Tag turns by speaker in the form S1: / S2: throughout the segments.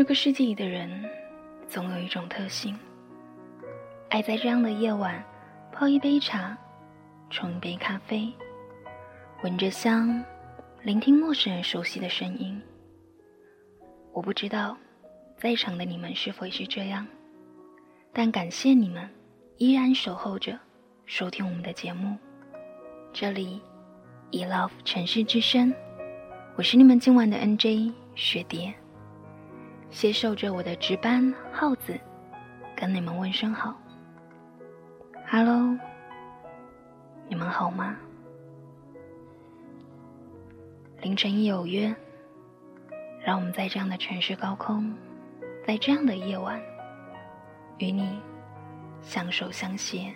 S1: 这个世界里的人，总有一种特性，爱在这样的夜晚，泡一杯茶，冲一杯咖啡，闻着香，聆听陌生人熟悉的声音。我不知道，在场的你们是否也是这样，但感谢你们，依然守候着，收听我们的节目。这里，E Love 城市之声，我是你们今晚的 NJ 雪蝶。携手着我的值班耗子，跟你们问声好。Hello，你们好吗？凌晨一有约，让我们在这样的城市高空，在这样的夜晚，与你相守相携。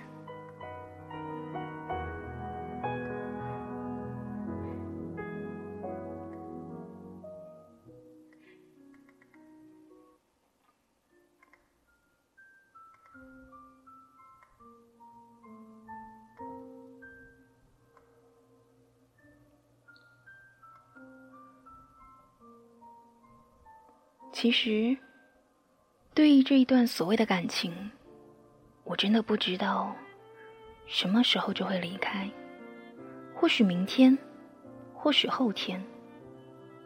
S1: 其实，对于这一段所谓的感情，我真的不知道什么时候就会离开。或许明天，或许后天，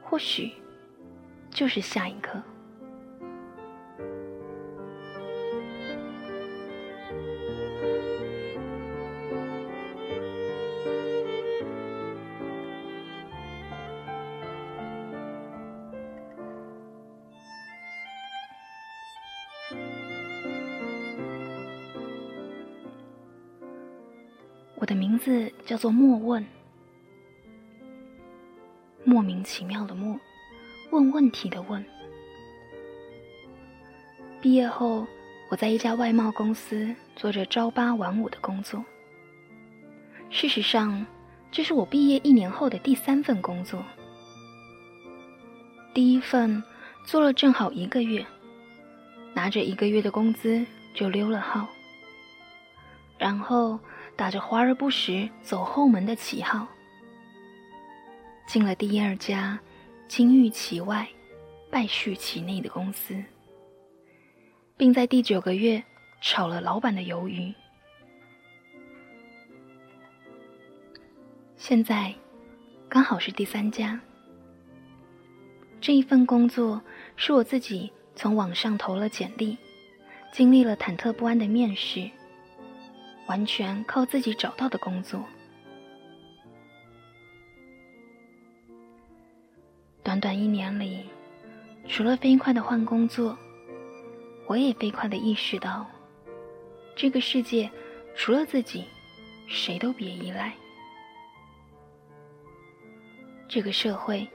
S1: 或许就是下一刻。名字叫做莫问，莫名其妙的莫，问问题的问。毕业后，我在一家外贸公司做着朝八晚五的工作。事实上，这是我毕业一年后的第三份工作。第一份做了正好一个月，拿着一个月的工资就溜了号，然后。打着华而不实、走后门的旗号，进了第二家金玉其外、败絮其内的公司，并在第九个月炒了老板的鱿鱼。现在刚好是第三家。这一份工作是我自己从网上投了简历，经历了忐忑不安的面试。完全靠自己找到的工作。短短一年里，除了飞快的换工作，我也飞快的意识到，这个世界除了自己，谁都别依赖；这个社会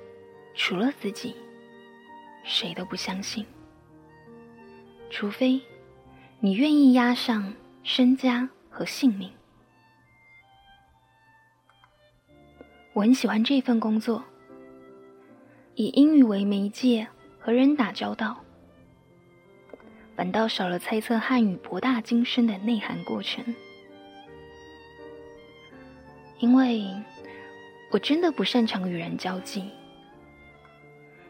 S1: 除了自己，谁都不相信。除非你愿意押上身家。和性命。我很喜欢这份工作，以英语为媒介和人打交道，反倒少了猜测汉语博大精深的内涵过程。因为我真的不擅长与人交际，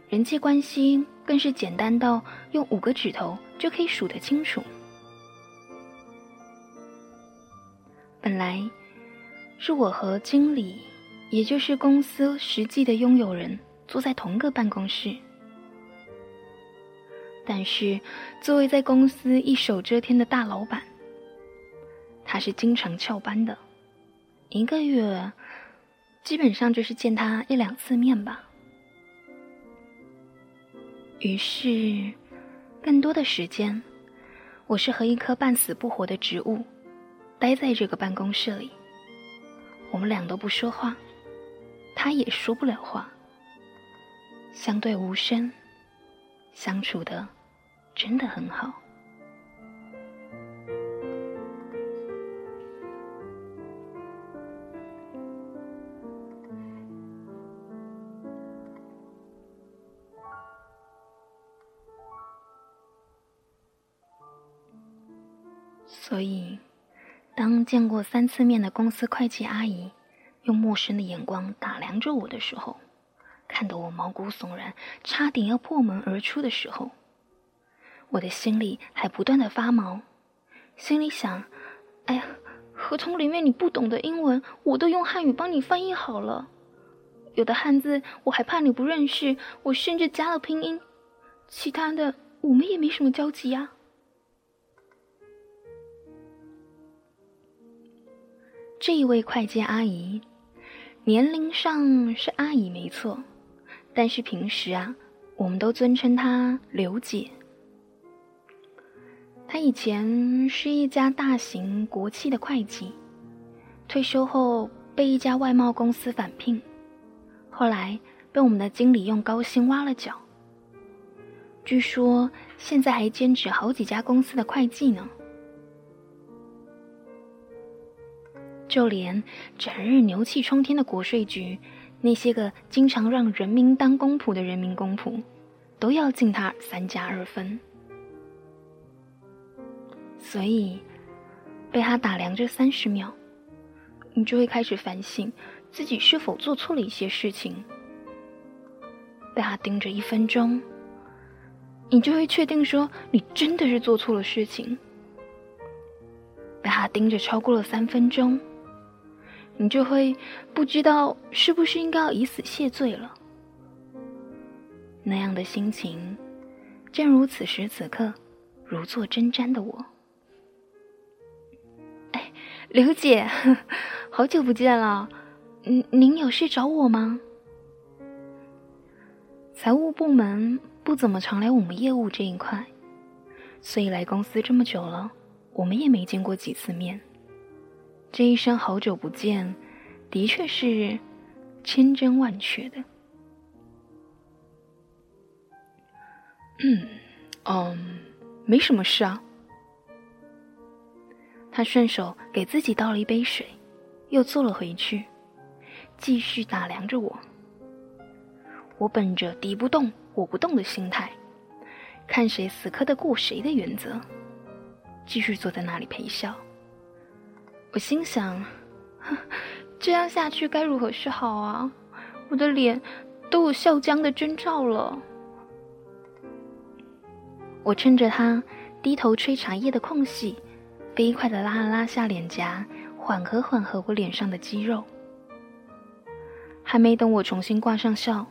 S1: 人际关系更是简单到用五个指头就可以数得清楚。本来是我和经理，也就是公司实际的拥有人，坐在同个办公室。但是，作为在公司一手遮天的大老板，他是经常翘班的，一个月基本上就是见他一两次面吧。于是，更多的时间，我是和一棵半死不活的植物。待在这个办公室里，我们俩都不说话，他也说不了话，相对无声，相处的真的很好。见过三次面的公司会计阿姨用陌生的眼光打量着我的时候，看得我毛骨悚然，差点要破门而出的时候，我的心里还不断的发毛，心里想：哎呀，合同里面你不懂的英文，我都用汉语帮你翻译好了。有的汉字我还怕你不认识，我甚至加了拼音。其他的我们也没什么交集呀。这一位会计阿姨，年龄上是阿姨没错，但是平时啊，我们都尊称她刘姐。她以前是一家大型国企的会计，退休后被一家外贸公司返聘，后来被我们的经理用高薪挖了角。据说现在还兼职好几家公司的会计呢。就连整日牛气冲天的国税局，那些个经常让人民当公仆的人民公仆，都要敬他三加二分。所以，被他打量这三十秒，你就会开始反省自己是否做错了一些事情。被他盯着一分钟，你就会确定说你真的是做错了事情。被他盯着超过了三分钟。你就会不知道是不是应该要以死谢罪了。那样的心情，正如此时此刻如坐针毡的我。哎，刘姐，好久不见了，您您有事找我吗？财务部门不怎么常来我们业务这一块，所以来公司这么久了，我们也没见过几次面。这一声好久不见，的确是千真万确的。嗯，嗯，没什么事啊。他顺手给自己倒了一杯水，又坐了回去，继续打量着我。我本着敌不动我不动的心态，看谁死磕得过谁的原则，继续坐在那里陪笑。我心想，这样下去该如何是好啊？我的脸都有笑僵的征兆了。我趁着他低头吹茶叶的空隙，飞快的拉了拉下脸颊，缓和缓和我脸上的肌肉。还没等我重新挂上笑，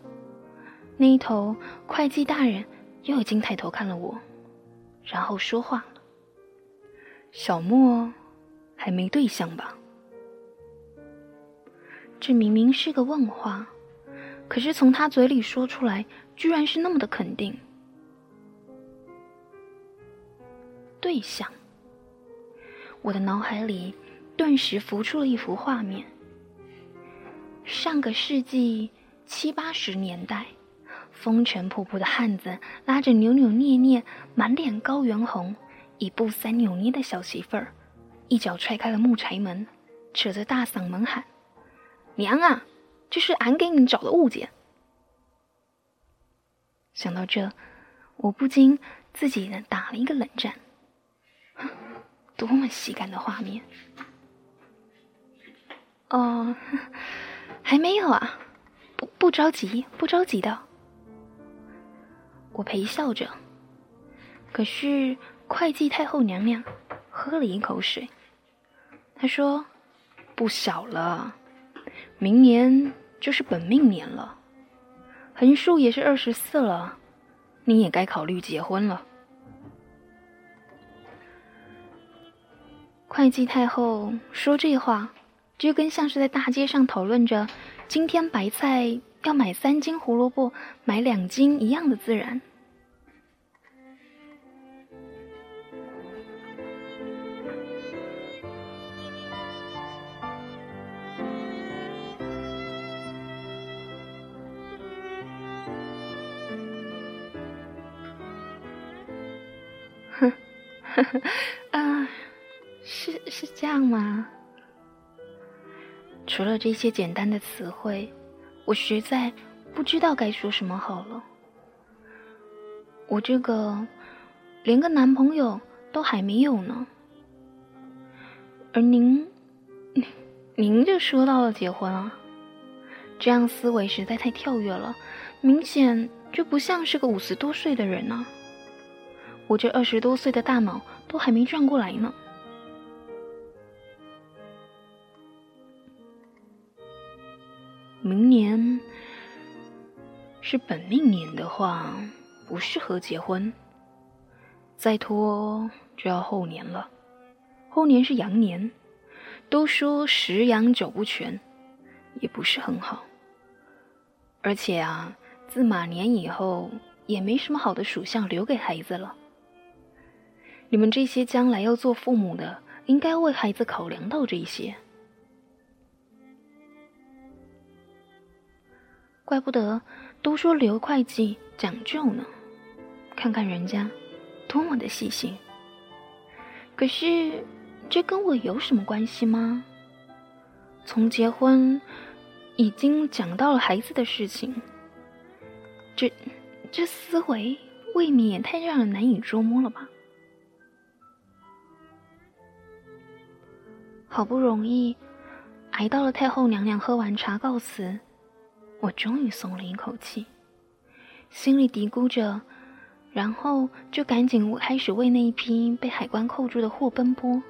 S1: 那一头会计大人又已经抬头看了我，然后说话了：“小莫。”还没对象吧？这明明是个问话，可是从他嘴里说出来，居然是那么的肯定。对象，我的脑海里顿时浮出了一幅画面：上个世纪七八十年代，风尘仆仆的汉子拉着扭扭捏捏、满脸高原红、一步三扭捏的小媳妇儿。一脚踹开了木柴门，扯着大嗓门喊：“娘啊，这是俺给你找的物件。”想到这，我不禁自己打了一个冷战。多么喜感的画面！哦，还没有啊，不不着急，不着急的。我陪笑着，可是会计太后娘娘喝了一口水。他说：“不小了，明年就是本命年了，横竖也是二十四了，你也该考虑结婚了。”会计太后说这话，就跟像是在大街上讨论着今天白菜要买三斤，胡萝卜买两斤一样的自然。呵 呵啊，是是这样吗？除了这些简单的词汇，我实在不知道该说什么好了。我这个连个男朋友都还没有呢，而您，您就说到了结婚啊？这样思维实在太跳跃了，明显就不像是个五十多岁的人呢。我这二十多岁的大脑都还没转过来呢。明年是本命年的话，不适合结婚。再拖就要后年了。后年是羊年，都说十羊九不全，也不是很好。而且啊，自马年以后也没什么好的属相留给孩子了。你们这些将来要做父母的，应该为孩子考量到这些。怪不得都说刘会计讲究呢，看看人家多么的细心。可是这跟我有什么关系吗？从结婚已经讲到了孩子的事情，这这思维未免也太让人难以捉摸了吧？好不容易挨到了太后娘娘喝完茶告辞。我终于松了一口气，心里嘀咕着，然后就赶紧开始为那一批被海关扣住的货奔波。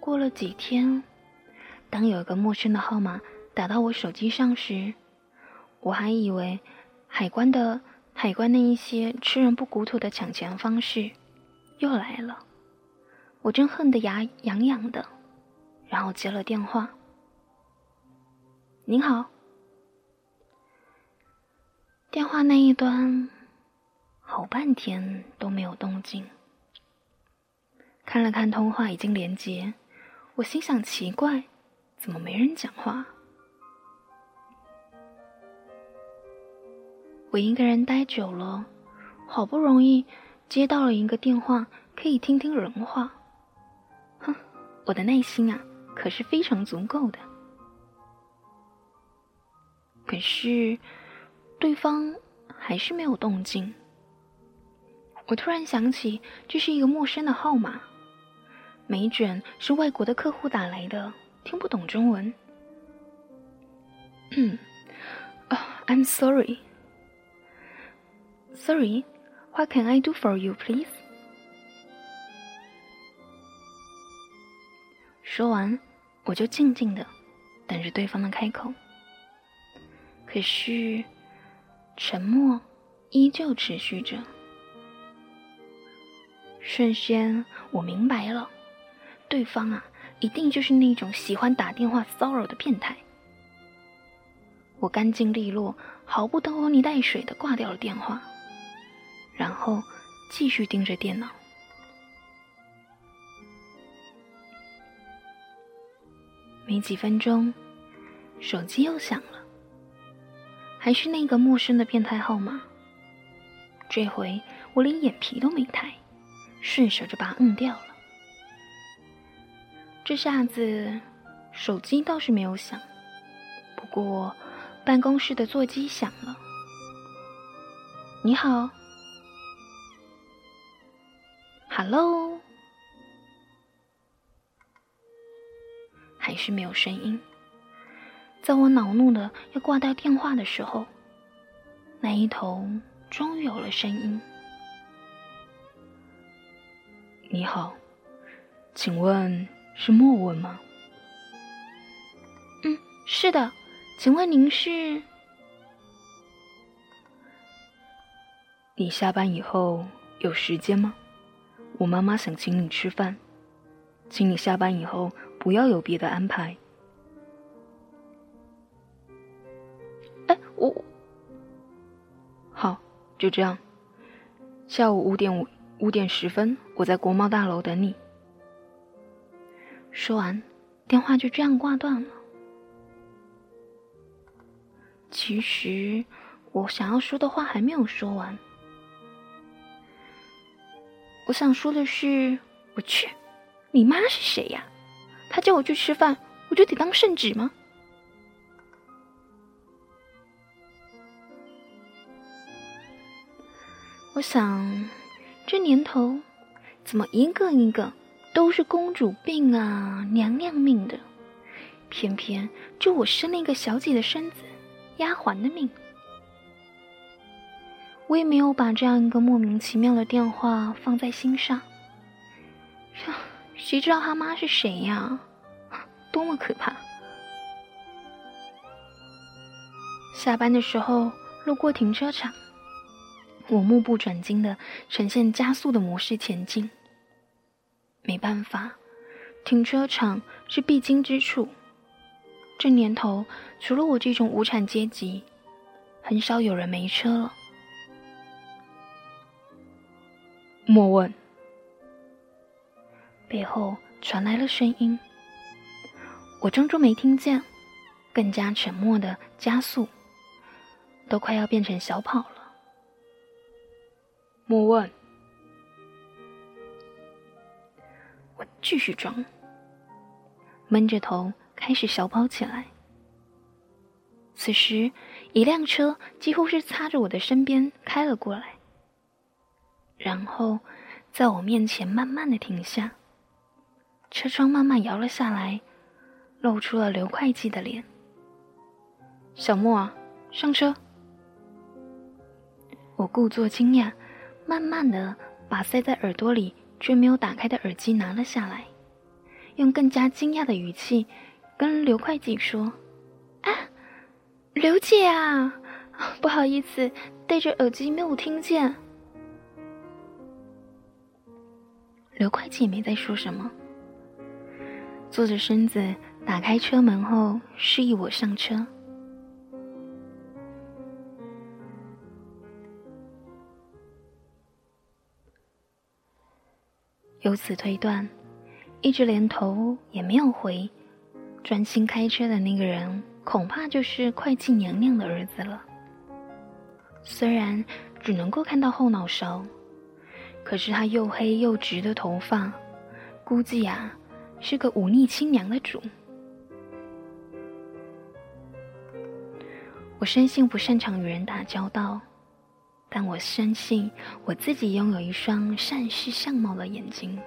S1: 过了几天，当有一个陌生的号码打到我手机上时，我还以为海关的海关那一些吃人不骨头的抢钱方式又来了，我正恨得牙痒痒的，然后接了电话。您好，电话那一端好半天都没有动静。看了看通话已经连接，我心想奇怪，怎么没人讲话？我一个人待久了，好不容易接到了一个电话，可以听听人话。我的耐心啊，可是非常足够的。可是，对方还是没有动静。我突然想起，这是一个陌生的号码，没准是外国的客户打来的，听不懂中文。嗯，，I'm sorry. Sorry, what can I do for you, please? 说完，我就静静的等着对方的开口。可是，沉默依旧持续着。瞬间，我明白了，对方啊，一定就是那种喜欢打电话骚扰的变态。我干净利落、毫不拖泥带水的挂掉了电话，然后继续盯着电脑。没几分钟，手机又响了。还是那个陌生的变态号码。这回我连眼皮都没抬，顺手就把它摁掉了。这下子手机倒是没有响，不过办公室的座机响了。你好，Hello，是没有声音。在我恼怒的要挂掉电话的时候，那一头终于有了声音。你好，请问是莫问吗？嗯，是的，请问您是？你下班以后有时间吗？我妈妈想请你吃饭，请你下班以后不要有别的安排。哎我好，就这样。下午五点五五点十分，我在国贸大楼等你。说完，电话就这样挂断了。其实我想要说的话还没有说完。我想说的是，我去，你妈是谁呀？他叫我去吃饭，我就得当圣旨吗？我想，这年头，怎么一个一个都是公主病啊、娘娘命的，偏偏就我生了一个小姐的身子、丫鬟的命。我也没有把这样一个莫名其妙的电话放在心上。谁知道他妈是谁呀？多么可怕！下班的时候路过停车场，我目不转睛的呈现加速的模式前进。没办法，停车场是必经之处。这年头，除了我这种无产阶级，很少有人没车了。
S2: 莫问。
S1: 背后传来了声音，我装作没听见，更加沉默的加速，都快要变成小跑了。
S2: 莫问，
S1: 我继续装，闷着头开始小跑起来。此时，一辆车几乎是擦着我的身边开了过来，然后在我面前慢慢的停下。车窗慢慢摇了下来，露出了刘会计的脸。
S2: 小莫，上车！
S1: 我故作惊讶，慢慢的把塞在耳朵里却没有打开的耳机拿了下来，用更加惊讶的语气跟刘会计说：“啊，刘姐啊，不好意思，戴着耳机没有听见。”刘会计没再说什么。坐着身子，打开车门后，示意我上车。由此推断，一直连头也没有回，专心开车的那个人，恐怕就是会计娘娘的儿子了。虽然只能够看到后脑勺，可是他又黑又直的头发，估计呀。是个忤逆亲娘的主。我深信不擅长与人打交道，但我深信我自己拥有一双善视相貌的眼睛。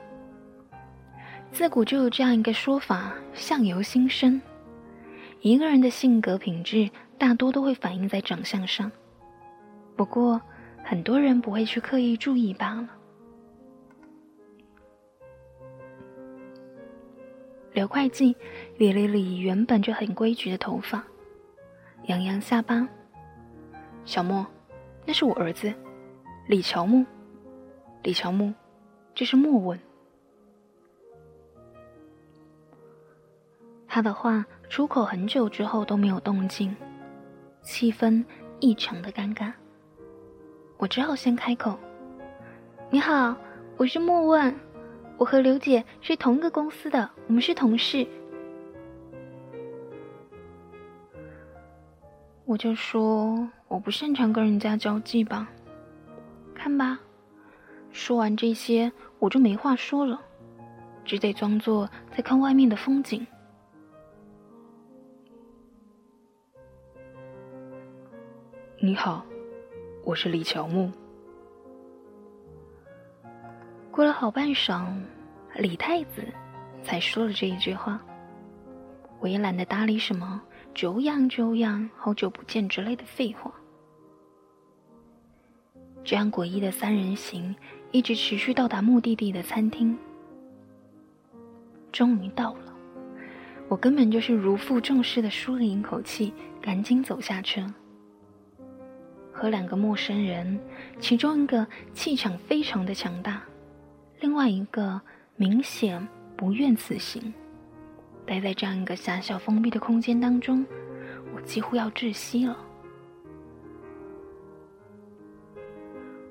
S1: 自古就有这样一个说法：相由心生。一个人的性格品质大多都会反映在长相上，不过很多人不会去刻意注意罢了。刘会计理了理原本就很规矩的头发，扬扬下巴。小莫，那是我儿子，李乔木。李乔木，这是莫问。他的话出口很久之后都没有动静，气氛异常的尴尬。我只好先开口：“你好，我是莫问。”我和刘姐是同一个公司的，我们是同事。我就说我不擅长跟人家交际吧，看吧。说完这些，我就没话说了，只得装作在看外面的风景。
S2: 你好，我是李乔木。
S1: 过了好半晌，李太子才说了这一句话。我也懒得搭理什么“久仰久仰，好久不见”之类的废话。这样诡异的三人行一直持续到达目的地的餐厅。终于到了，我根本就是如负重似的舒了一口气，赶紧走下车。和两个陌生人，其中一个气场非常的强大。另外一个明显不愿此行，待在这样一个狭小封闭的空间当中，我几乎要窒息了。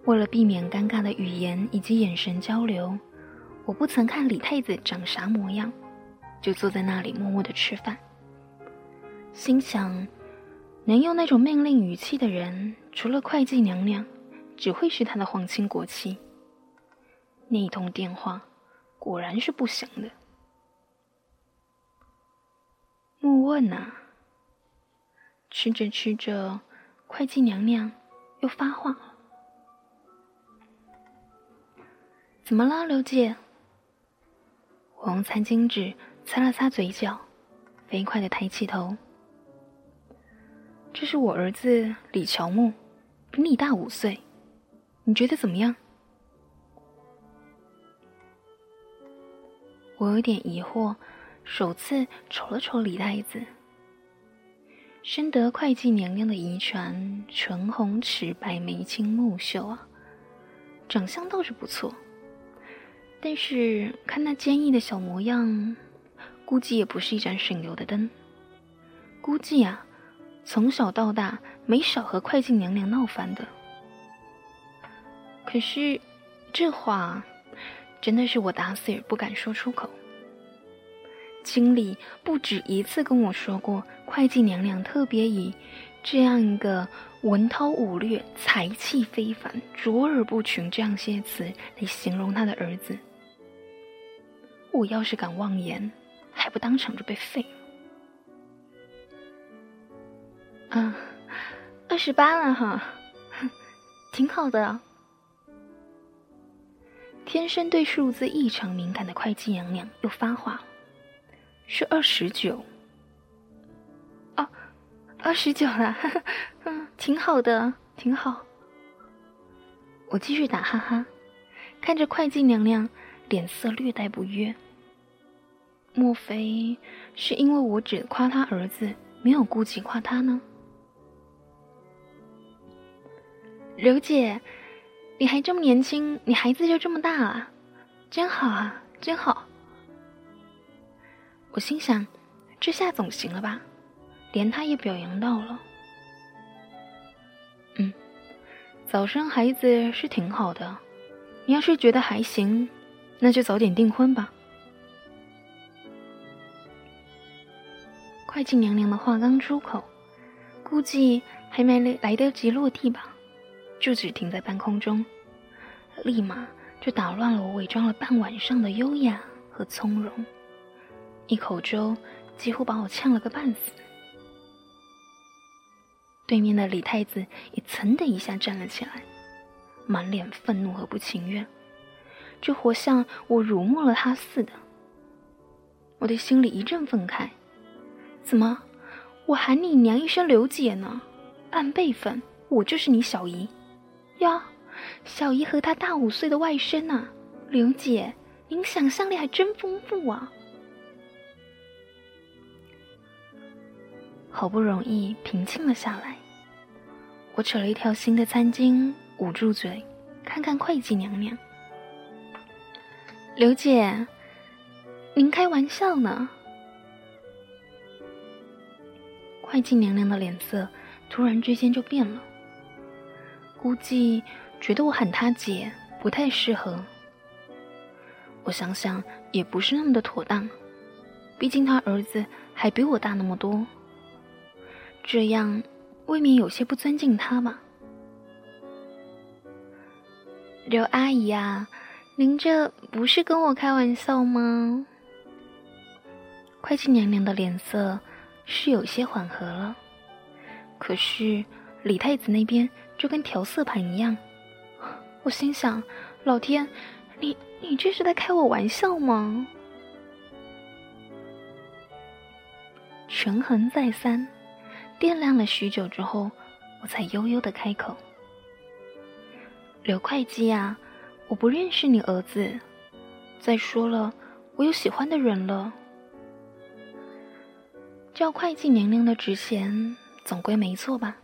S1: 为了避免尴尬的语言以及眼神交流，我不曾看李太子长啥模样，就坐在那里默默的吃饭。心想，能用那种命令语气的人，除了会计娘娘，只会是他的皇亲国戚。那一通电话果然是不行的。莫问呐，吃着吃着，会计娘娘又发话了：“怎么了，刘姐？”我用餐巾纸擦了擦嘴角，飞快的抬起头：“这是我儿子李乔木，比你大五岁，
S2: 你觉得怎么样？
S1: 我有点疑惑，首次瞅了瞅李太子。深得会计娘娘的遗传，唇红齿白，眉清目秀啊，长相倒是不错。但是看那坚毅的小模样，估计也不是一盏省油的灯。估计啊，从小到大没少和会计娘娘闹翻的。可是这话，真的是我打死也不敢说出口。经理不止一次跟我说过，会计娘娘特别以这样一个文韬武略、才气非凡、卓尔不群这样些词来形容他的儿子。我要是敢妄言，还不当场就被废了？啊，二十八了哈，挺好的。天生对数字异常敏感的会计娘娘又发话了。是二十九，哦，二十九了，嗯，挺好的，挺好。我继续打哈哈，看着会计娘娘脸色略带不悦。莫非是因为我只夸他儿子，没有顾及夸他呢？刘姐，你还这么年轻，你孩子就这么大了，真好啊，真好。我心想，这下总行了吧？连他也表扬到了。嗯，早生孩子是挺好的。你要是觉得还行，那就早点订婚吧。会计娘娘的话刚出口，估计还没来来得及落地吧，就只停在半空中，立马就打乱了我伪装了半晚上的优雅和从容。一口粥几乎把我呛了个半死。对面的李太子也噌的一下站了起来，满脸愤怒和不情愿，就活像我辱没了他似的。我的心里一阵愤慨：怎么，我喊你娘一声刘姐呢？按辈分，我就是你小姨。呀，小姨和她大五岁的外甥呢？刘姐，您想象力还真丰富啊！好不容易平静了下来，我扯了一条新的餐巾，捂住嘴，看看会计娘娘。刘姐，您开玩笑呢？会计娘娘的脸色突然之间就变了，估计觉得我喊她姐不太适合。我想想也不是那么的妥当，毕竟他儿子还比我大那么多。这样未免有些不尊敬他吧？刘阿姨啊，您这不是跟我开玩笑吗？会计娘娘的脸色是有些缓和了，可是李太子那边就跟调色盘一样。我心想：老天，你你这是在开我玩笑吗？权衡再三。掂量了许久之后，我才悠悠的开口：“刘会计呀，我不认识你儿子。再说了，我有喜欢的人了。叫会计娘娘的职衔，总归没错吧？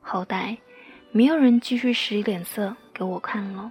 S1: 好歹没有人继续使脸色给我看了。”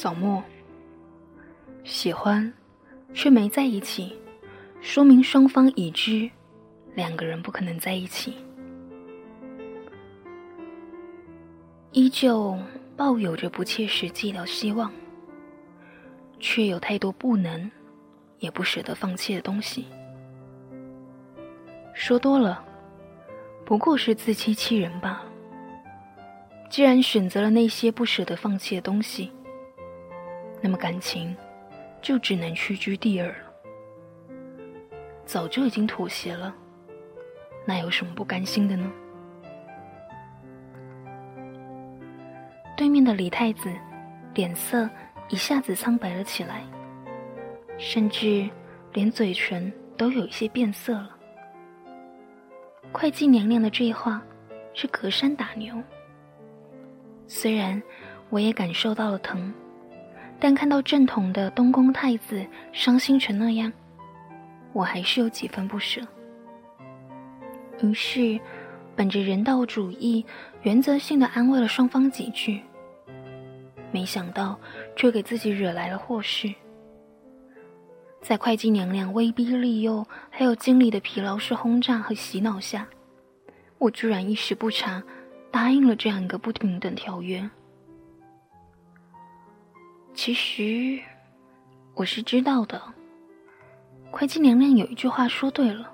S2: 小莫，喜欢却没在一起，说明双方已知，两个人不可能在一起。
S1: 依旧抱有着不切实际的希望，却有太多不能，也不舍得放弃的东西。说多了，不过是自欺欺人罢了。既然选择了那些不舍得放弃的东西，那么感情就只能屈居第二了。早就已经妥协了，那有什么不甘心的呢？对面的李太子脸色一下子苍白了起来，甚至连嘴唇都有一些变色了。会计娘娘的这话是隔山打牛。虽然我也感受到了疼，但看到正统的东宫太子伤心成那样，我还是有几分不舍。于是，本着人道主义，原则性的安慰了双方几句。没想到，却给自己惹来了祸事。在会计娘娘威逼利诱，还有经历的疲劳式轰炸和洗脑下，我居然一时不察，答应了这样一个不平等条约。其实，我是知道的。会计娘娘有一句话说对了：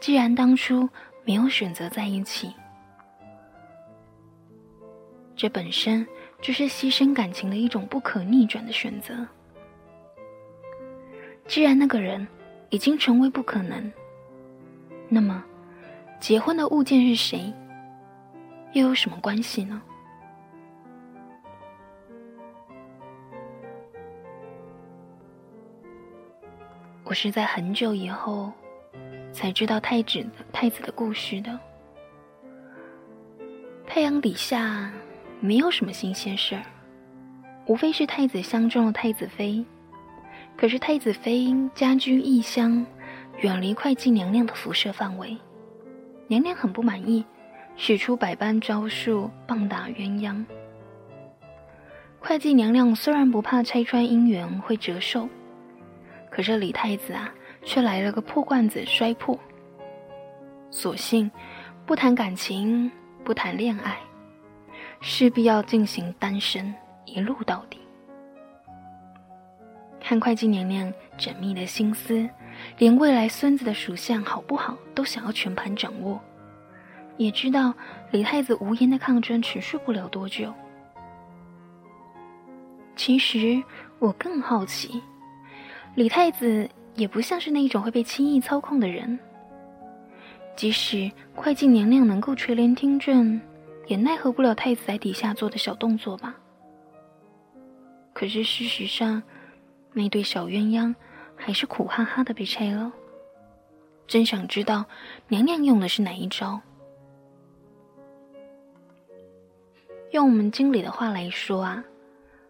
S1: 既然当初没有选择在一起，这本身。就是牺牲感情的一种不可逆转的选择。既然那个人已经成为不可能，那么结婚的物件是谁，又有什么关系呢？我是在很久以后才知道太子太子的故事的。太阳底下。没有什么新鲜事儿，无非是太子相中了太子妃。可是太子妃家居异乡，远离会计娘娘的辐射范围，娘娘很不满意，使出百般招数棒打鸳鸯。会计娘娘虽然不怕拆穿姻缘会折寿，可是李太子啊，却来了个破罐子摔破。索性不谈感情，不谈恋爱。势必要进行单身一路到底。看会计娘娘缜密的心思，连未来孙子的属相好不好都想要全盘掌握，也知道李太子无言的抗争持续不了多久。其实我更好奇，李太子也不像是那一种会被轻易操控的人，即使会计娘娘能够垂帘听政。也奈何不了太子在底下做的小动作吧。可是事实上，那对小鸳鸯还是苦哈哈的被拆了。真想知道娘娘用的是哪一招。用我们经理的话来说啊，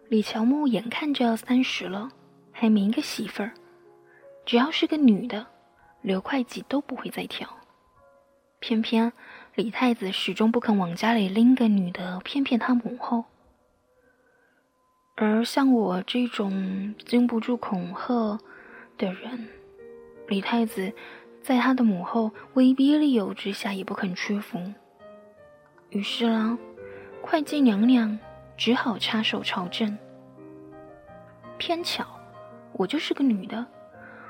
S1: 李乔木眼看就要三十了，还没个媳妇儿，只要是个女的，刘会计都不会再挑。偏偏李太子始终不肯往家里拎个女的骗骗他母后，而像我这种经不住恐吓的人，李太子在他的母后威逼利诱之下也不肯屈服。于是啦，会计娘娘只好插手朝政。偏巧我就是个女的，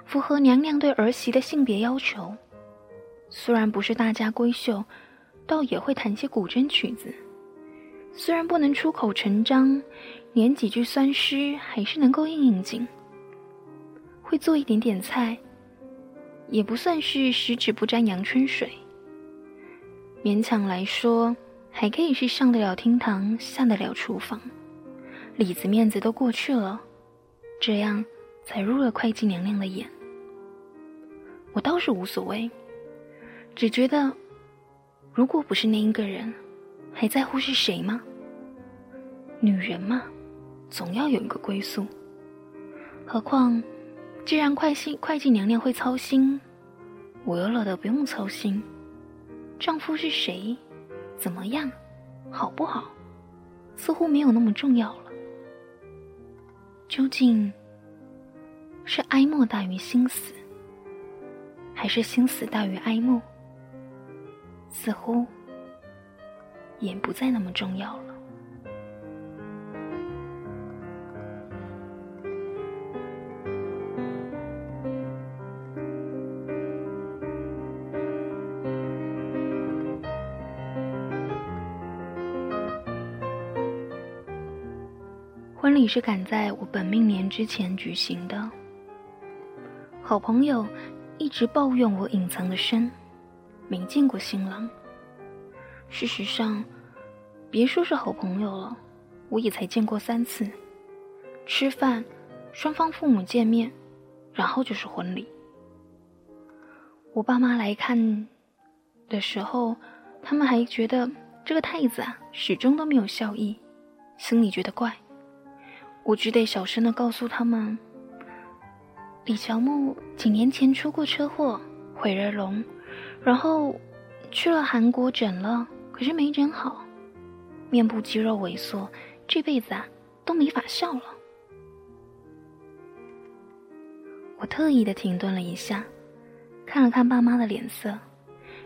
S1: 符合娘娘对儿媳的性别要求。虽然不是大家闺秀，倒也会弹些古筝曲子。虽然不能出口成章，连几句酸诗还是能够应应景。会做一点点菜，也不算是十指不沾阳春水。勉强来说，还可以是上得了厅堂，下得了厨房，里子面子都过去了，这样才入了会计娘娘的眼。我倒是无所谓。只觉得，如果不是那一个人，还在乎是谁吗？女人嘛，总要有一个归宿。何况，既然会计会计娘娘会操心，我又乐得不用操心。丈夫是谁，怎么样，好不好，似乎没有那么重要了。究竟是哀莫大于心死，还是心死大于哀莫？似乎也不再那么重要了。婚礼是赶在我本命年之前举行的。好朋友一直抱怨我隐藏的深，没见过新郎。事实上，别说是好朋友了，我也才见过三次。吃饭，双方父母见面，然后就是婚礼。我爸妈来看的时候，他们还觉得这个太子啊始终都没有笑意，心里觉得怪。我只得小声的告诉他们，李乔木几年前出过车祸，毁了容，然后去了韩国整了，可是没整好，面部肌肉萎缩，这辈子啊都没法笑了。我特意的停顿了一下，看了看爸妈的脸色，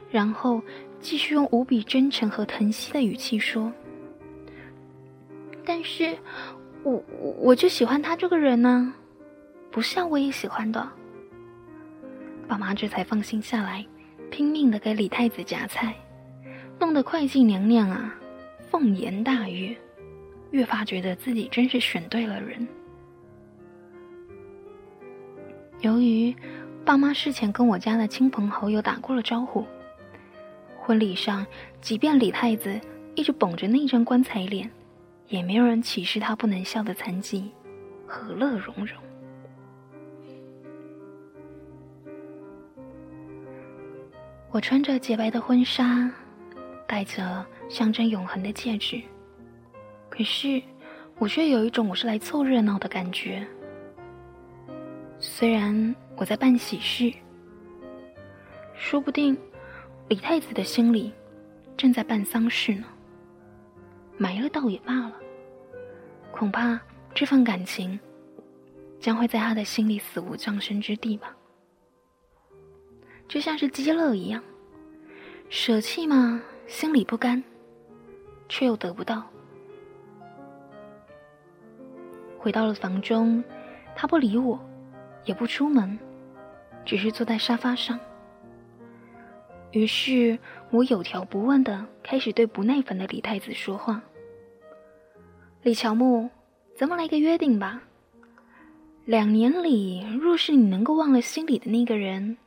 S1: 然后继续用无比真诚和疼惜的语气说：“但是。”我我就喜欢他这个人呢，不像我也喜欢的。爸妈这才放心下来，拼命的给李太子夹菜，弄得会计娘娘啊凤颜大悦，越发觉得自己真是选对了人。由于爸妈事前跟我家的亲朋好友打过了招呼，婚礼上即便李太子一直绷着那张棺材脸。也没有人歧视他不能笑的残疾，和乐融融。我穿着洁白的婚纱，戴着象征永恒的戒指，可是我却有一种我是来凑热闹的感觉。虽然我在办喜事，说不定李太子的心里正在办丧事呢。埋了倒也罢了，恐怕这份感情将会在他的心里死无葬身之地吧。就像是饥乐一样，舍弃嘛，心里不甘，却又得不到。回到了房中，他不理我，也不出门，只是坐在沙发上。于是我有条不紊的开始对不耐烦的李太子说话：“李乔木，咱们来个约定吧。两年里，若是你能够忘了心里的那个人，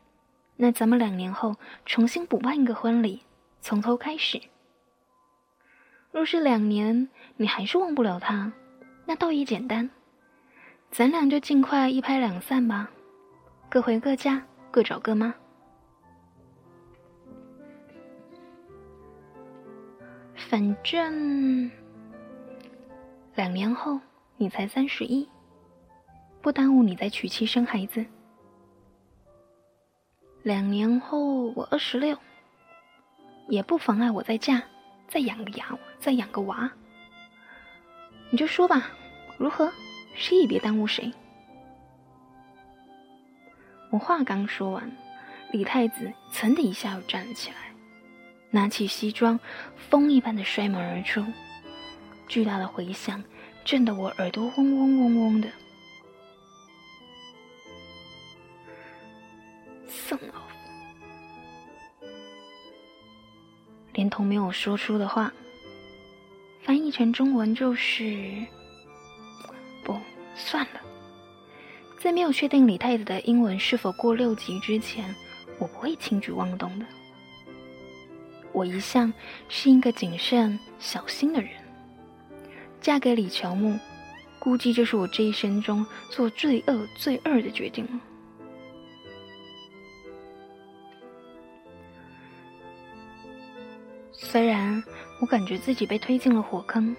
S1: 那咱们两年后重新补办一个婚礼，从头开始。若是两年你还是忘不了他，那倒也简单，咱俩就尽快一拍两散吧，各回各家，各找各妈。”反正两年后你才三十一，不耽误你再娶妻生孩子。两年后我二十六，也不妨碍我再嫁，再养个娃，再养个娃。你就说吧，如何？谁也别耽误谁。我话刚说完，李太子噌的一下又站了起来。拿起西装，风一般的摔门而出，巨大的回响震得我耳朵嗡嗡嗡嗡的。Son of，连同没有说出的话，翻译成中文就是：不算了，在没有确定李太子的英文是否过六级之前，我不会轻举妄动的。我一向是一个谨慎小心的人，嫁给李乔木，估计就是我这一生中做最恶最恶的决定了。虽然我感觉自己被推进了火坑，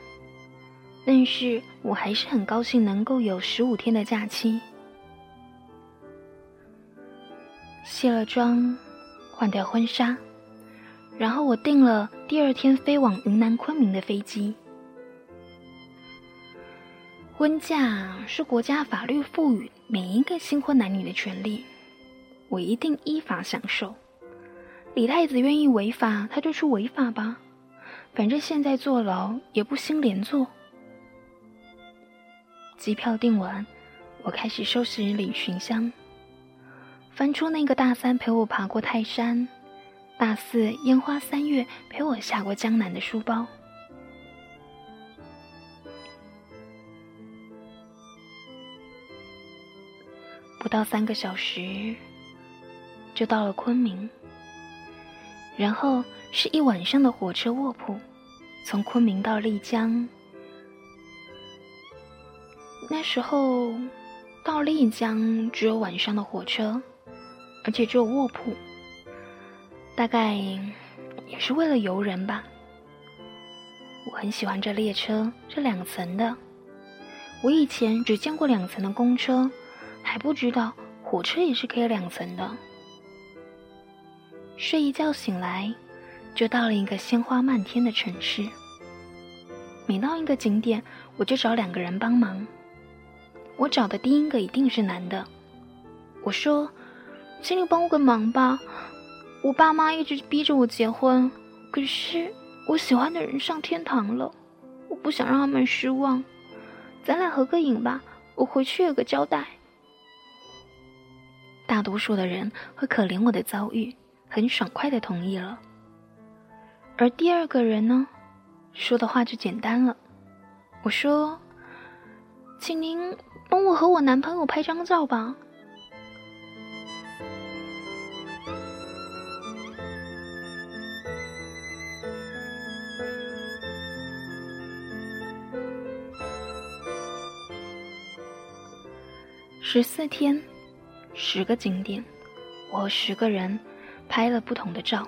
S1: 但是我还是很高兴能够有十五天的假期。卸了妆，换掉婚纱。然后我订了第二天飞往云南昆明的飞机。婚嫁是国家法律赋予每一个新婚男女的权利，我一定依法享受。李太子愿意违法，他就去违法吧，反正现在坐牢也不兴连坐。机票订完，我开始收拾旅行箱，翻出那个大三陪我爬过泰山，大四烟花三月陪我下过江南的书包。不到三个小时，就到了昆明。然后是一晚上的火车卧铺，从昆明到丽江。那时候到丽江只有晚上的火车，而且只有卧铺，大概也是为了游人吧。我很喜欢这列车，这两层的。我以前只见过两层的公车，还不知道火车也是可以两层的。睡一觉醒来，就到了一个鲜花漫天的城市。每到一个景点，我就找两个人帮忙。我找的第一个一定是男的。我说：“请你帮我个忙吧，我爸妈一直逼着我结婚，可是我喜欢的人上天堂了，我不想让他们失望。咱俩合个影吧，我回去有个交代。”大多数的人会可怜我的遭遇。很爽快的同意了，而第二个人呢，说的话就简单了。我说：“请您帮我和我男朋友拍张照吧。”十四天，十个景点，我和十个人。拍了不同的照，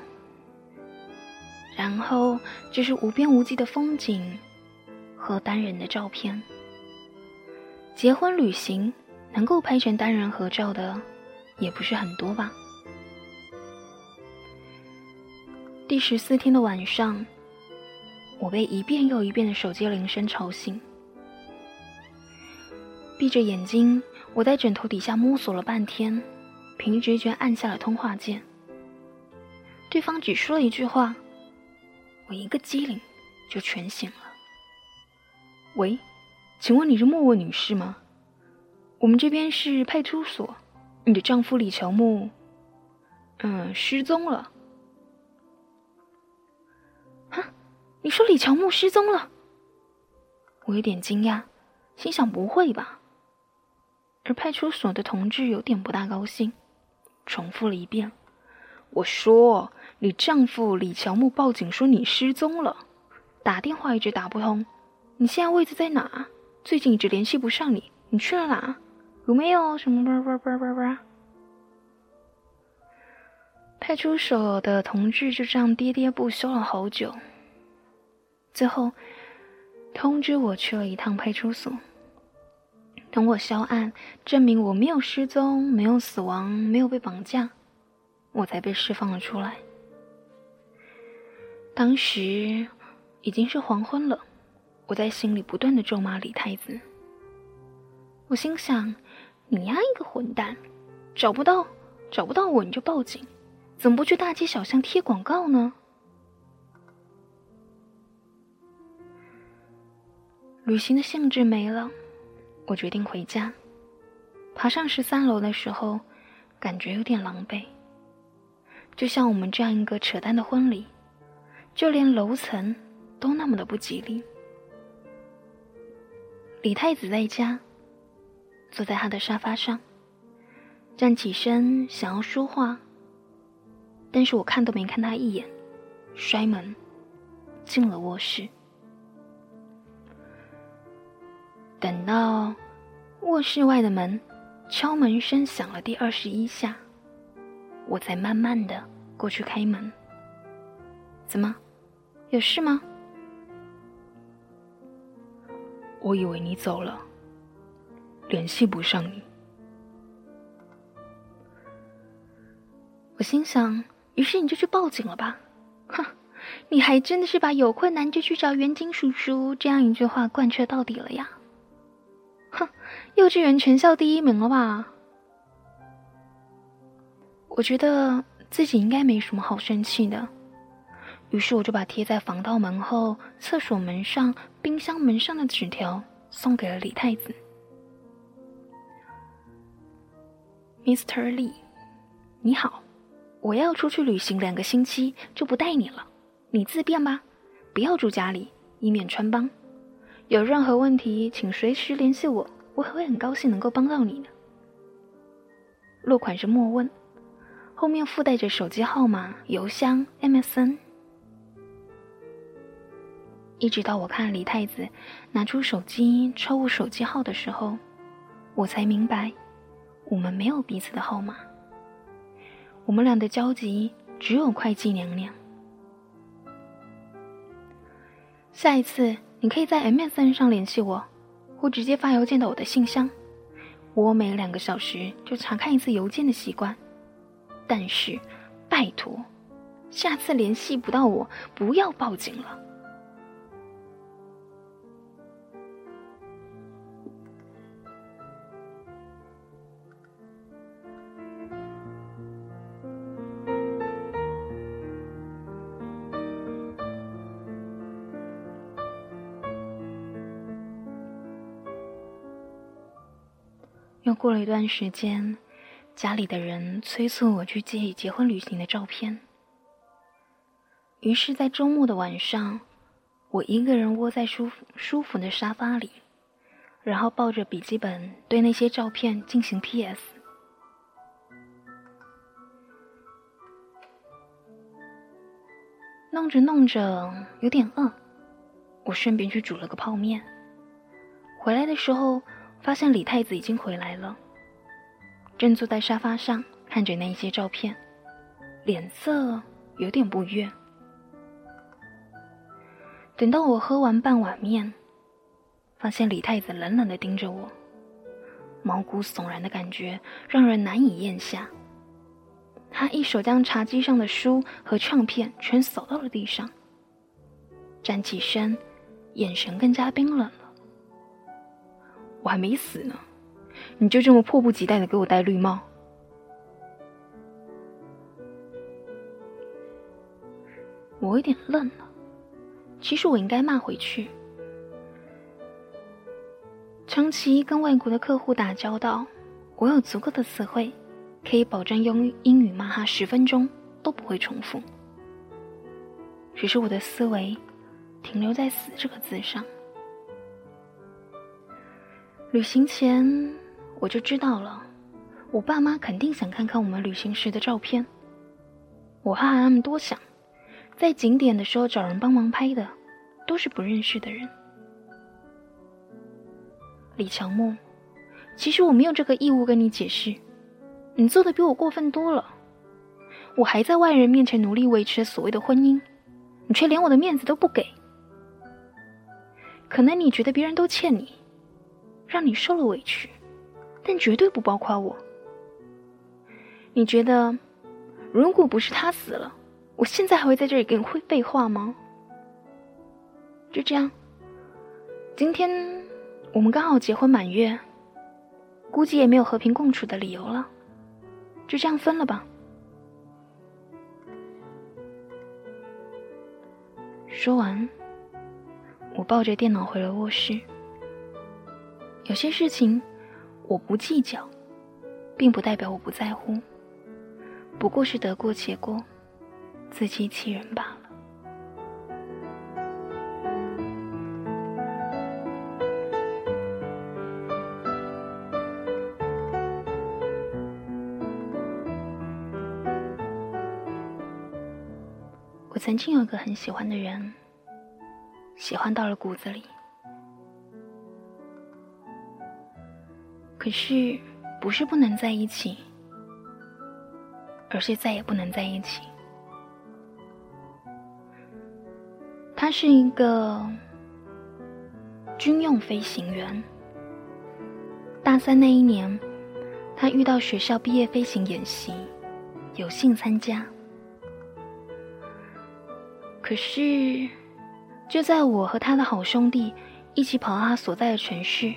S1: 然后就是无边无际的风景和单人的照片。结婚旅行能够拍成单人合照的也不是很多吧。第十四天的晚上，我被一遍又一遍的手机铃声吵醒，闭着眼睛，我在枕头底下摸索了半天，凭直觉按下了通话键。对方只说了一句话，我一个机灵就全醒了。喂，请问你是莫问女士吗？我们这边是派出所，你的丈夫李乔木，嗯，失踪了。哈，你说李乔木失踪了？我有点惊讶，心想不会吧？而派出所的同志有点不大高兴，重复了一遍。我说，你丈夫李乔木报警说你失踪了，打电话一直打不通，你现在位置在哪？最近一直联系不上你，你去了哪？有没有什么叭叭叭叭叭？派出所的同志就这样喋喋不休了好久，最后通知我去了一趟派出所，等我销案，证明我没有失踪，没有死亡，没有被绑架。我才被释放了出来。当时已经是黄昏了，我在心里不断的咒骂李太子。我心想：你丫一个混蛋，找不到找不到我你就报警，怎么不去大街小巷贴广告呢？旅行的兴致没了，我决定回家。爬上十三楼的时候，感觉有点狼狈。就像我们这样一个扯淡的婚礼，就连楼层都那么的不吉利。李太子在家，坐在他的沙发上，站起身想要说话，但是我看都没看他一眼，摔门进了卧室。等到卧室外的门敲门声响了第二十一下。我才慢慢的过去开门。怎么，有事吗？我以为你走了，联系不上你。我心想，于是你就去报警了吧？哼，你还真的是把有困难就去找袁景叔叔这样一句话贯彻到底了呀？哼，幼稚园全校第一名了吧？我觉得自己应该没什么好生气的，于是我就把贴在防盗门后、厕所门上、冰箱门上的纸条送给了李太子。Mr. Lee，你好，我要出去旅行两个星期，就不带你了，你自便吧，不要住家里，以免穿帮。有任何问题，请随时联系我，我会很高兴能够帮到你的。落款是莫问，后面附带着手机号码、邮箱、MSN。一直到我看李太子拿出手机抄我手机号的时候，我才明白，我们没有彼此的号码。我们俩的交集只有会计娘娘。下一次你可以在 MSN 上联系我，或直接发邮件到我的信箱。我每两个小时就查看一次邮件的习惯。但是，拜托，下次联系不到我，不要报警了。又过了一段时间，家里的人催促我去寄结婚旅行的照片。于是，在周末的晚上，我一个人窝在舒服舒服的沙发里，然后抱着笔记本对那些照片进行 P.S。弄着弄着有点饿，我顺便去煮了个泡面。回来的时候。发现李太子已经回来了，正坐在沙发上看着那些照片，脸色有点不悦。等到我喝完半碗面，发现李太子冷冷的盯着我，毛骨悚然的感觉让人难以咽下。他一手将茶几上的书和唱片全扫到了地上，站起身，眼神更加冰冷。我还没死呢，你就这么迫不及待的给我戴绿帽？我有点愣了。其实我应该骂回去。长期跟外国的客户打交道，我有足够的词汇，可以保证用英语骂他十分钟都不会重复。只是我的思维停留在“死”这个字上。旅行前我就知道了，我爸妈肯定想看看我们旅行时的照片。我怕他们多想，在景点的时候找人帮忙拍的，都是不认识的人。李乔木，其实我没有这个义务跟你解释，你做的比我过分多了。我还在外人面前努力维持所谓的婚姻，你却连我的面子都不给。可能你觉得别人都欠你。让你受了委屈，但绝对不包括我。你觉得，如果不是他死了，我现在还会在这里跟你会废话吗？就这样，今天我们刚好结婚满月，估计也没有和平共处的理由了，就这样分了吧。说完，我抱着电脑回了卧室。有些事情我不计较，并不代表我不在乎，不过是得过且过，自欺欺人罢了。我曾经有个很喜欢的人，喜欢到了骨子里。可是，不是不能在一起，而是再也不能在一起。他是一个军用飞行员。大三那一年，他遇到学校毕业飞行演习，有幸参加。可是，就在我和他的好兄弟一起跑到他所在的城市。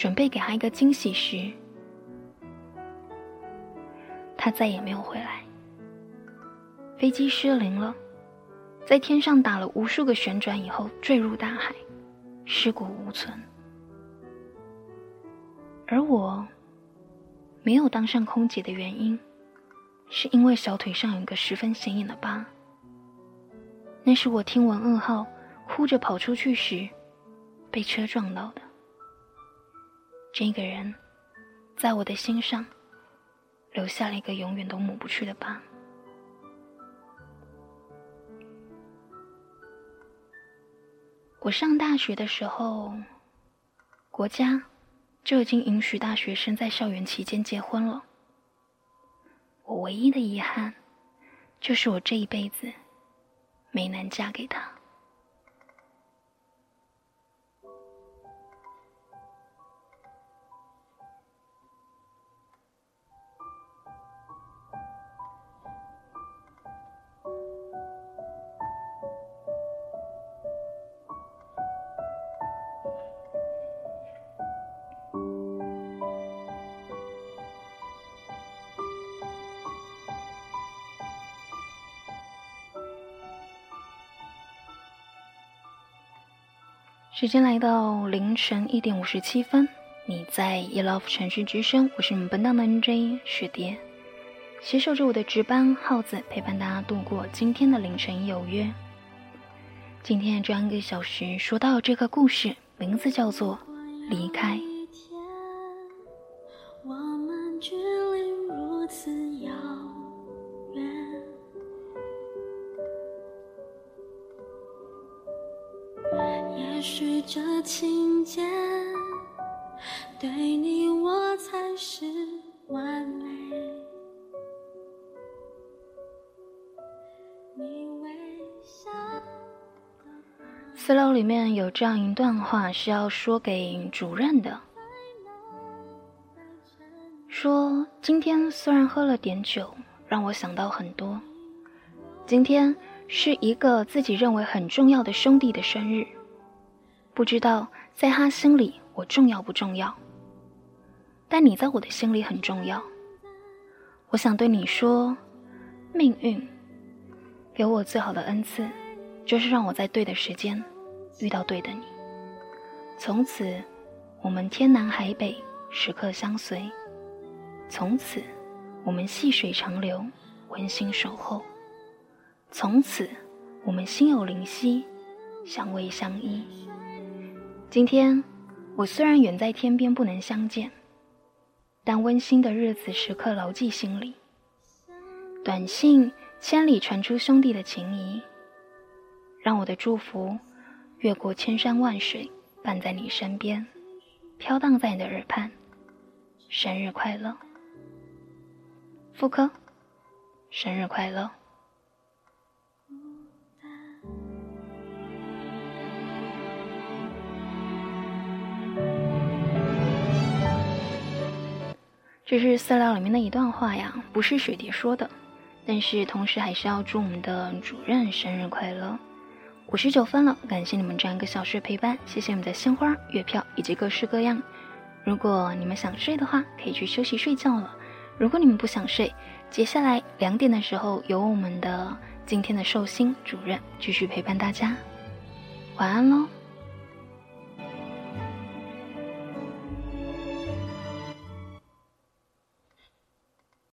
S1: 准备给他一个惊喜时，他再也没有回来。飞机失灵了，在天上打了无数个旋转以后坠入大海，尸骨无存。而我没有当上空姐的原因，是因为小腿上有一个十分显眼的疤。那是我听闻噩耗，哭着跑出去时，被车撞到的。这个人，在我的心上，留下了一个永远都抹不去的疤。我上大学的时候，国家就已经允许大学生在校园期间结婚了。我唯一的遗憾，就是我这一辈子没能嫁给他。时间来到凌晨一点五十七分，你在 e love 城市之声，我是你们本档的 NJ 雪蝶，携手着我的值班耗子，陪伴大家度过今天的凌晨有约。今天这样一个小时，说到这个故事，名字叫做离开。段话是要说给主任的，说今天虽然喝了点酒，让我想到很多。今天是一个自己认为很重要的兄弟的生日。不知道在他心里我重要不重要，但你在我的心里很重要。我想对你说，命运给我最好的恩赐，就是让我在对的时间遇到对的你。从此，我们天南海北时刻相随；从此，我们细水长流温馨守候；从此，我们心有灵犀相偎相依。今天，我虽然远在天边不能相见，但温馨的日子时刻牢记心里。短信千里传出兄弟的情谊，让我的祝福越过千山万水，伴在你身边，飘荡在你的耳畔。生日快乐，妇科，生日快乐。这是饲料里面的一段话呀，不是雪蝶说的，但是同时还是要祝我们的主任生日快乐。五十九分了，感谢你们这样一个小时的陪伴，谢谢你们的鲜花、月票以及各式各样。如果你们想睡的话，可以去休息睡觉了。如果你们不想睡，接下来两点的时候有我们的今天的寿星主任继续陪伴大家。晚安喽。